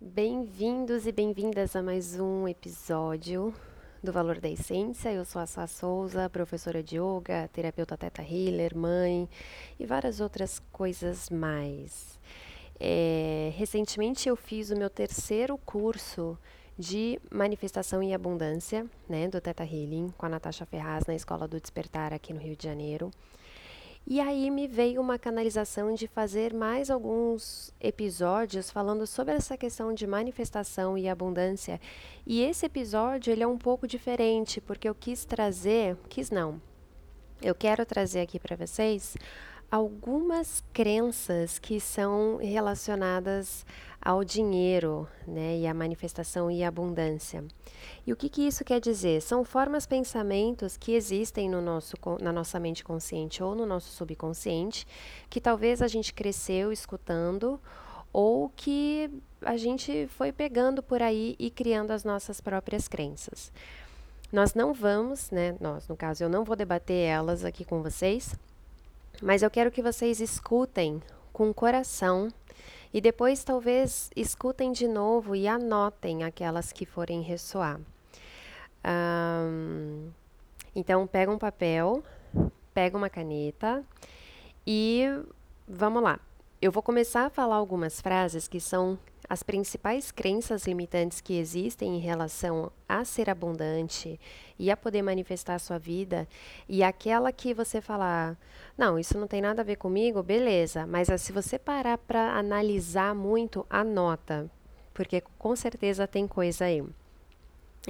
Bem-vindos e bem-vindas a mais um episódio do Valor da Essência. Eu sou a Sá Souza, professora de yoga, terapeuta teta healer, mãe e várias outras coisas mais. É, recentemente eu fiz o meu terceiro curso de manifestação e abundância, né, do Teta Healing, com a Natasha Ferraz na Escola do Despertar aqui no Rio de Janeiro. E aí me veio uma canalização de fazer mais alguns episódios falando sobre essa questão de manifestação e abundância. E esse episódio ele é um pouco diferente, porque eu quis trazer, quis não. Eu quero trazer aqui para vocês algumas crenças que são relacionadas ao dinheiro, né, e à manifestação e abundância. E o que, que isso quer dizer? São formas, pensamentos que existem no nosso, na nossa mente consciente ou no nosso subconsciente, que talvez a gente cresceu escutando ou que a gente foi pegando por aí e criando as nossas próprias crenças. Nós não vamos, né, nós, no caso, eu não vou debater elas aqui com vocês, mas eu quero que vocês escutem com coração e depois talvez escutem de novo e anotem aquelas que forem ressoar. Um, então, pega um papel, pega uma caneta e vamos lá. Eu vou começar a falar algumas frases que são as principais crenças limitantes que existem em relação a ser abundante e a poder manifestar a sua vida, e aquela que você falar, não, isso não tem nada a ver comigo, beleza, mas se você parar para analisar muito, anota, porque com certeza tem coisa aí.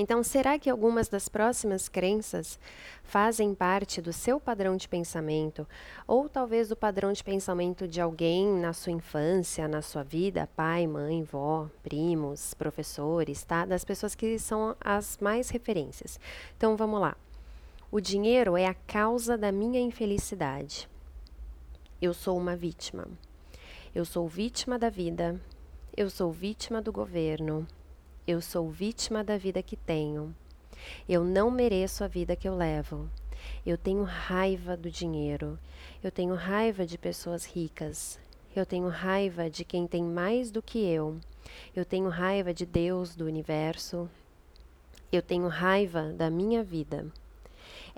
Então, será que algumas das próximas crenças fazem parte do seu padrão de pensamento, ou talvez do padrão de pensamento de alguém na sua infância, na sua vida, pai, mãe, vó, primos, professores, tá? Das pessoas que são as mais referências. Então, vamos lá. O dinheiro é a causa da minha infelicidade. Eu sou uma vítima. Eu sou vítima da vida. Eu sou vítima do governo. Eu sou vítima da vida que tenho. Eu não mereço a vida que eu levo. Eu tenho raiva do dinheiro. Eu tenho raiva de pessoas ricas. Eu tenho raiva de quem tem mais do que eu. Eu tenho raiva de Deus, do universo. Eu tenho raiva da minha vida.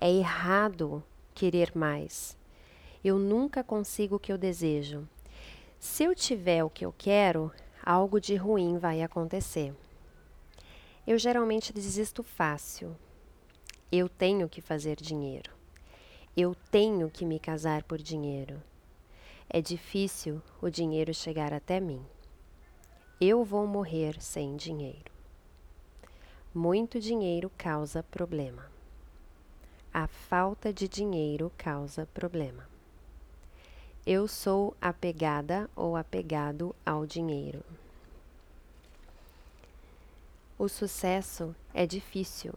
É errado querer mais. Eu nunca consigo o que eu desejo. Se eu tiver o que eu quero, algo de ruim vai acontecer. Eu geralmente desisto fácil. Eu tenho que fazer dinheiro. Eu tenho que me casar por dinheiro. É difícil o dinheiro chegar até mim. Eu vou morrer sem dinheiro. Muito dinheiro causa problema. A falta de dinheiro causa problema. Eu sou apegada ou apegado ao dinheiro. O sucesso é difícil.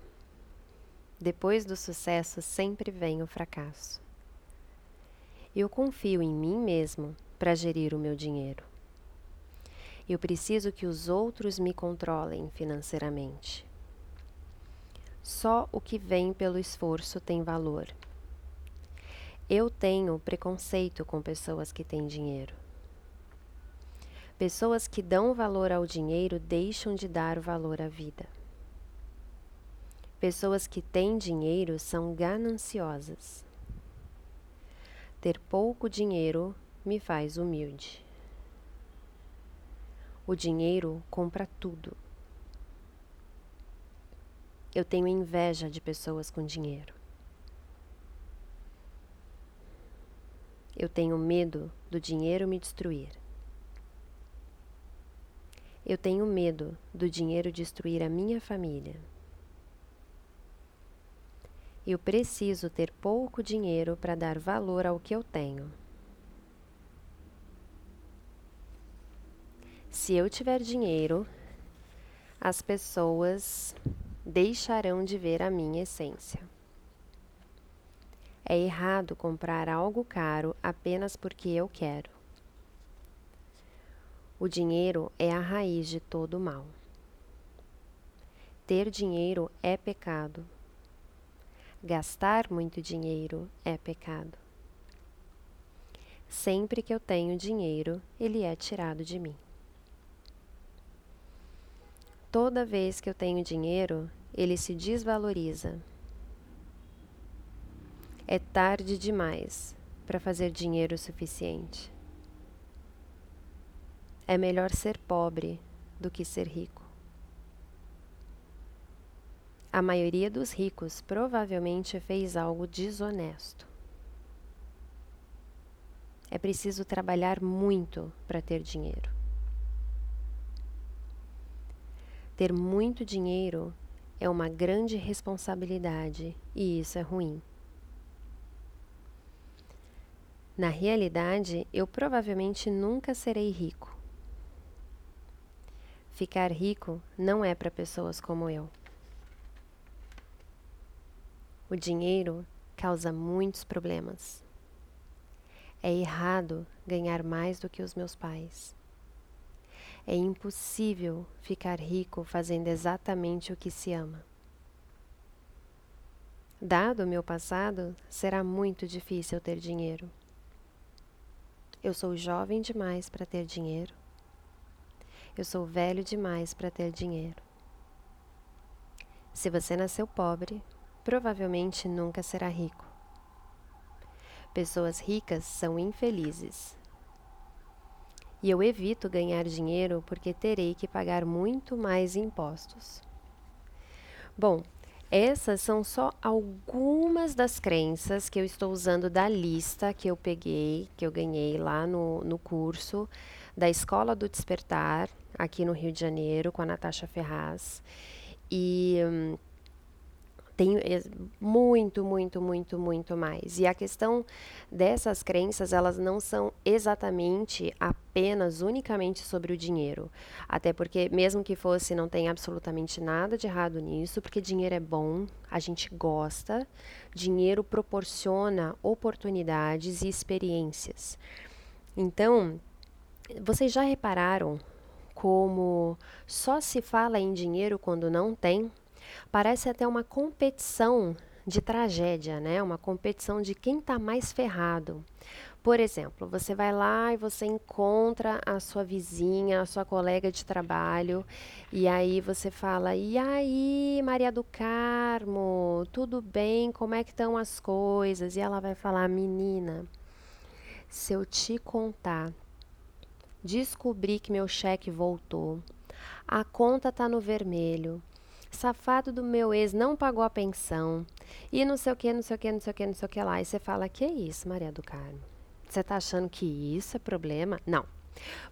Depois do sucesso sempre vem o fracasso. Eu confio em mim mesmo para gerir o meu dinheiro. Eu preciso que os outros me controlem financeiramente. Só o que vem pelo esforço tem valor. Eu tenho preconceito com pessoas que têm dinheiro. Pessoas que dão valor ao dinheiro deixam de dar valor à vida. Pessoas que têm dinheiro são gananciosas. Ter pouco dinheiro me faz humilde. O dinheiro compra tudo. Eu tenho inveja de pessoas com dinheiro. Eu tenho medo do dinheiro me destruir. Eu tenho medo do dinheiro destruir a minha família. Eu preciso ter pouco dinheiro para dar valor ao que eu tenho. Se eu tiver dinheiro, as pessoas deixarão de ver a minha essência. É errado comprar algo caro apenas porque eu quero. O dinheiro é a raiz de todo mal. Ter dinheiro é pecado, gastar muito dinheiro é pecado. Sempre que eu tenho dinheiro, ele é tirado de mim. Toda vez que eu tenho dinheiro, ele se desvaloriza. É tarde demais para fazer dinheiro suficiente. É melhor ser pobre do que ser rico. A maioria dos ricos provavelmente fez algo desonesto. É preciso trabalhar muito para ter dinheiro. Ter muito dinheiro é uma grande responsabilidade e isso é ruim. Na realidade, eu provavelmente nunca serei rico. Ficar rico não é para pessoas como eu. O dinheiro causa muitos problemas. É errado ganhar mais do que os meus pais. É impossível ficar rico fazendo exatamente o que se ama. Dado o meu passado, será muito difícil ter dinheiro. Eu sou jovem demais para ter dinheiro. Eu sou velho demais para ter dinheiro. Se você nasceu pobre, provavelmente nunca será rico. Pessoas ricas são infelizes. E eu evito ganhar dinheiro porque terei que pagar muito mais impostos. Bom, essas são só algumas das crenças que eu estou usando da lista que eu peguei, que eu ganhei lá no, no curso da Escola do Despertar, aqui no Rio de Janeiro, com a Natasha Ferraz. E. Hum, tem muito, muito, muito, muito mais. E a questão dessas crenças, elas não são exatamente apenas, unicamente sobre o dinheiro. Até porque, mesmo que fosse, não tem absolutamente nada de errado nisso, porque dinheiro é bom, a gente gosta, dinheiro proporciona oportunidades e experiências. Então, vocês já repararam como só se fala em dinheiro quando não tem? Parece até uma competição de tragédia, né? Uma competição de quem está mais ferrado. Por exemplo, você vai lá e você encontra a sua vizinha, a sua colega de trabalho, e aí você fala: "E aí, Maria do Carmo, tudo bem? Como é que estão as coisas?" E ela vai falar: "Menina, se eu te contar, descobri que meu cheque voltou. A conta tá no vermelho safado do meu ex não pagou a pensão, e não sei o que, não sei o que, não sei o que, não sei o que lá. E você fala, que isso, Maria do Carmo? Você está achando que isso é problema? Não.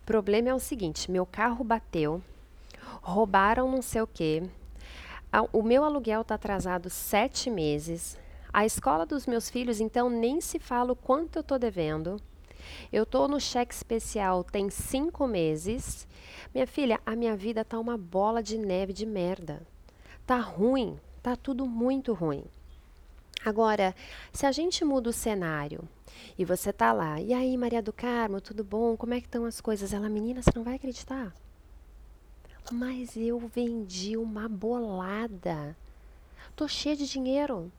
Problema é o seguinte, meu carro bateu, roubaram não sei o que, o meu aluguel está atrasado sete meses, a escola dos meus filhos, então, nem se fala o quanto eu estou devendo. Eu estou no cheque especial tem cinco meses. Minha filha, a minha vida tá uma bola de neve de merda. Tá ruim, tá tudo muito ruim. Agora, se a gente muda o cenário e você tá lá, e aí, Maria do Carmo, tudo bom? Como é que estão as coisas? Ela, menina, você não vai acreditar. Mas eu vendi uma bolada. Tô cheia de dinheiro.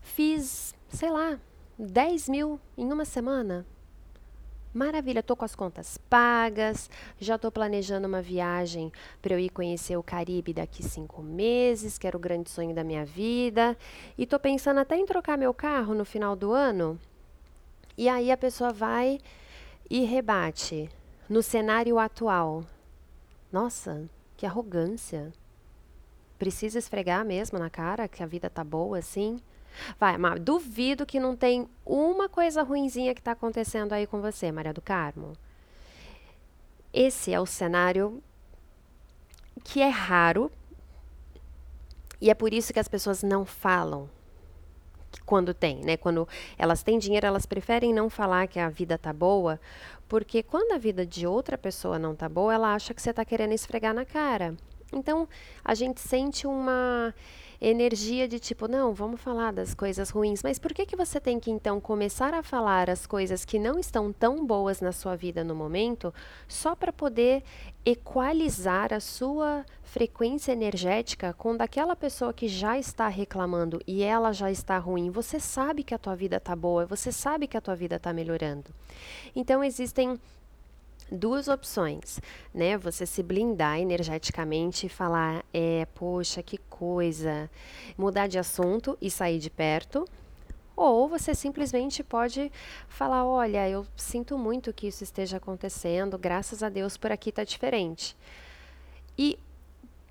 Fiz, sei lá, 10 mil em uma semana. Maravilha, estou com as contas pagas, já estou planejando uma viagem para eu ir conhecer o Caribe daqui cinco meses, que era o grande sonho da minha vida. E estou pensando até em trocar meu carro no final do ano. E aí a pessoa vai e rebate no cenário atual. Nossa, que arrogância. Precisa esfregar mesmo na cara que a vida tá boa assim? Vai, mas duvido que não tem uma coisa ruinzinha que está acontecendo aí com você, Maria do Carmo. Esse é o cenário que é raro e é por isso que as pessoas não falam quando tem, né? Quando elas têm dinheiro, elas preferem não falar que a vida tá boa, porque quando a vida de outra pessoa não tá boa, ela acha que você tá querendo esfregar na cara. Então, a gente sente uma energia de tipo, não, vamos falar das coisas ruins, mas por que que você tem que então começar a falar as coisas que não estão tão boas na sua vida no momento, só para poder equalizar a sua frequência energética com daquela pessoa que já está reclamando e ela já está ruim? Você sabe que a tua vida está boa, você sabe que a tua vida está melhorando. Então existem duas opções, né? Você se blindar energeticamente e falar, é, poxa, que coisa, mudar de assunto e sair de perto. Ou você simplesmente pode falar, olha, eu sinto muito que isso esteja acontecendo, graças a Deus por aqui está diferente. E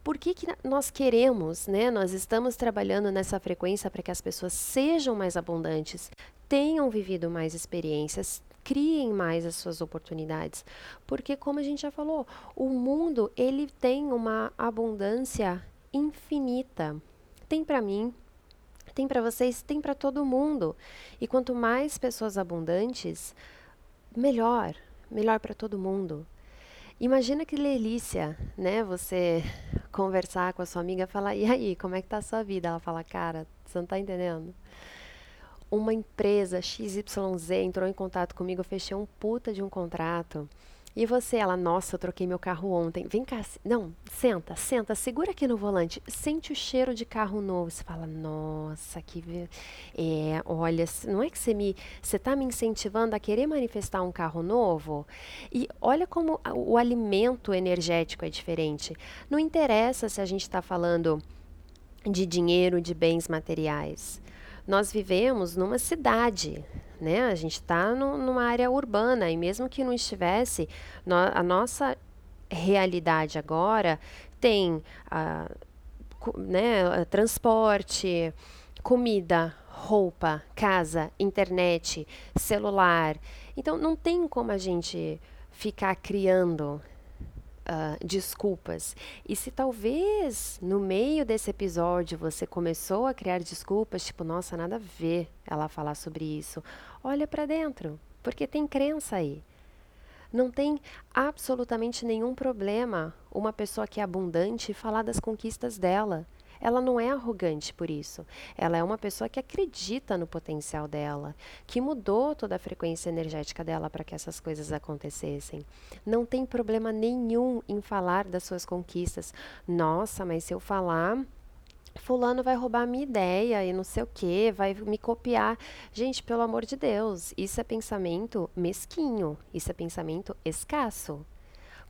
por que, que nós queremos, né? Nós estamos trabalhando nessa frequência para que as pessoas sejam mais abundantes, tenham vivido mais experiências, criem mais as suas oportunidades, porque como a gente já falou, o mundo ele tem uma abundância infinita. Tem para mim, tem para vocês, tem para todo mundo. E quanto mais pessoas abundantes, melhor, melhor para todo mundo. Imagina que delícia, né? Você conversar com a sua amiga falar: "E aí, como é que tá a sua vida?" Ela fala: "Cara, você não tá entendendo?" Uma empresa XYZ entrou em contato comigo, eu fechei um puta de um contrato. E você, ela, nossa, eu troquei meu carro ontem. Vem cá, não, senta, senta, segura aqui no volante, sente o cheiro de carro novo. Você fala, nossa, que. É, olha, não é que você me. Você está me incentivando a querer manifestar um carro novo? E olha como o alimento energético é diferente. Não interessa se a gente está falando de dinheiro, de bens materiais nós vivemos numa cidade, né? A gente está numa área urbana e mesmo que não estivesse, no, a nossa realidade agora tem uh, né, transporte, comida, roupa, casa, internet, celular. Então não tem como a gente ficar criando uh, desculpas. E se talvez no meio desse episódio você começou a criar desculpas, tipo, nossa, nada a ver ela falar sobre isso, olha para dentro, porque tem crença aí. Não tem absolutamente nenhum problema uma pessoa que é abundante falar das conquistas dela. Ela não é arrogante por isso. Ela é uma pessoa que acredita no potencial dela, que mudou toda a frequência energética dela para que essas coisas acontecessem. Não tem problema nenhum em falar das suas conquistas. Nossa, mas se eu falar, fulano vai roubar minha ideia e não sei o que, vai me copiar. Gente, pelo amor de Deus, isso é pensamento mesquinho, isso é pensamento escasso.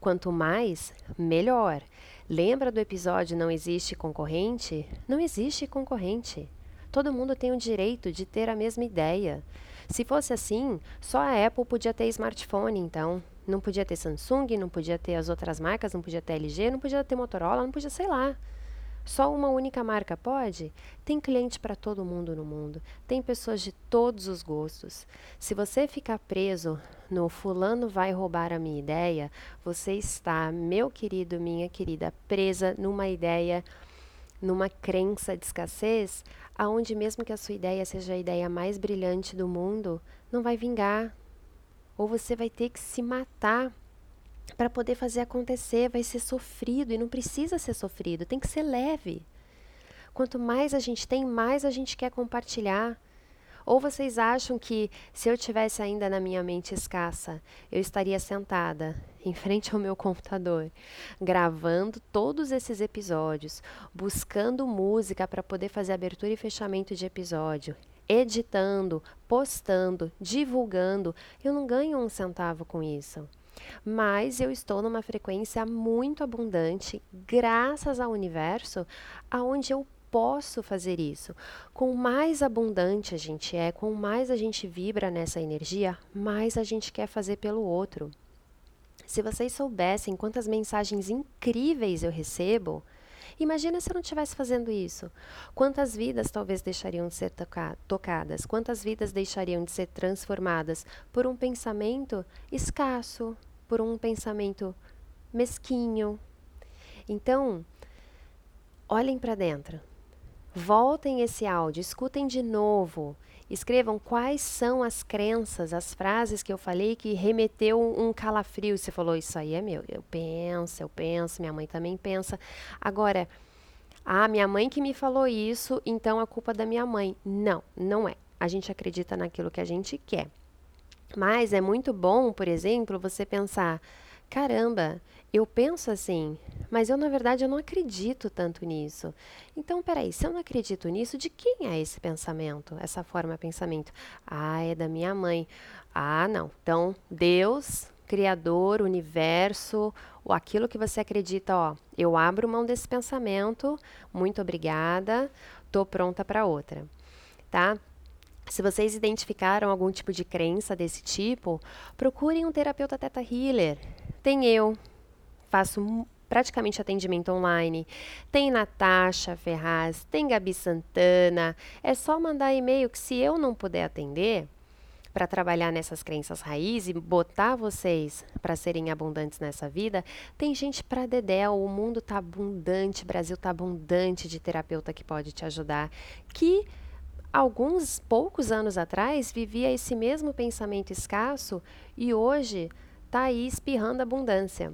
Quanto mais, melhor. Lembra do episódio Não existe concorrente? Não existe concorrente. Todo mundo tem o direito de ter a mesma ideia. Se fosse assim, só a Apple podia ter smartphone, então. Não podia ter Samsung, não podia ter as outras marcas, não podia ter LG, não podia ter Motorola, não podia, sei lá. Só uma única marca pode? Tem cliente para todo mundo no mundo. Tem pessoas de todos os gostos. Se você ficar preso no fulano vai roubar a minha ideia, você está, meu querido, minha querida, presa numa ideia, numa crença de escassez, aonde mesmo que a sua ideia seja a ideia mais brilhante do mundo, não vai vingar. Ou você vai ter que se matar para poder fazer acontecer, vai ser sofrido e não precisa ser sofrido, tem que ser leve. Quanto mais a gente tem, mais a gente quer compartilhar. Ou vocês acham que se eu tivesse ainda na minha mente escassa, eu estaria sentada em frente ao meu computador, gravando todos esses episódios, buscando música para poder fazer abertura e fechamento de episódio, editando, postando, divulgando, eu não ganho um centavo com isso mas eu estou numa frequência muito abundante, graças ao universo, aonde eu posso fazer isso. Com mais abundante a gente é, com mais a gente vibra nessa energia, mais a gente quer fazer pelo outro. Se vocês soubessem quantas mensagens incríveis eu recebo, Imagina se eu não estivesse fazendo isso. Quantas vidas talvez deixariam de ser toca tocadas? Quantas vidas deixariam de ser transformadas por um pensamento escasso, por um pensamento mesquinho. Então, olhem para dentro. Voltem esse áudio, escutem de novo. Escrevam quais são as crenças, as frases que eu falei que remeteu um calafrio. Você falou, isso aí é meu. Eu penso, eu penso, minha mãe também pensa. Agora, Ah, minha mãe que me falou isso, então a culpa é da minha mãe. Não, não é. A gente acredita naquilo que a gente quer. Mas é muito bom, por exemplo, você pensar: caramba, eu penso assim, mas eu na verdade eu não acredito tanto nisso. Então, peraí, se eu não acredito nisso, de quem é esse pensamento, essa forma de pensamento? Ah, é da minha mãe. Ah, não. Então, Deus, Criador, universo, ou aquilo que você acredita, ó, eu abro mão desse pensamento, muito obrigada, tô pronta para outra, tá? Se vocês identificaram algum tipo de crença desse tipo, procurem um terapeuta Teta Healer. Tem eu, faço praticamente atendimento online. Tem Natasha Ferraz, tem Gabi Santana. É só mandar e-mail que se eu não puder atender para trabalhar nessas crenças raiz e botar vocês para serem abundantes nessa vida, tem gente para dedéu, o mundo tá abundante, o Brasil tá abundante de terapeuta que pode te ajudar, que alguns poucos anos atrás vivia esse mesmo pensamento escasso e hoje está aí espirrando abundância.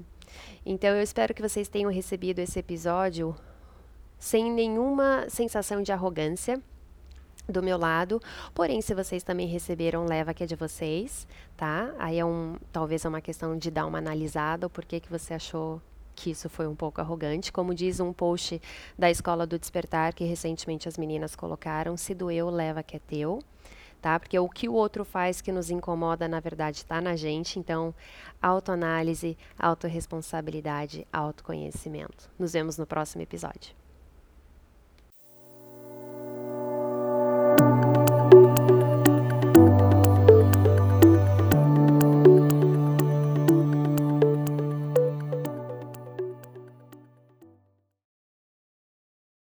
Então eu espero que vocês tenham recebido esse episódio sem nenhuma sensação de arrogância do meu lado. Porém, se vocês também receberam, leva que é de vocês, tá? Aí é um, talvez é uma questão de dar uma analisada, o porquê que você achou que isso foi um pouco arrogante. Como diz um post da Escola do Despertar que recentemente as meninas colocaram, se doeu, leva que é teu tá? Porque o que o outro faz que nos incomoda, na verdade, está na gente. Então, autoanálise, autorresponsabilidade, autoconhecimento. Nos vemos no próximo episódio.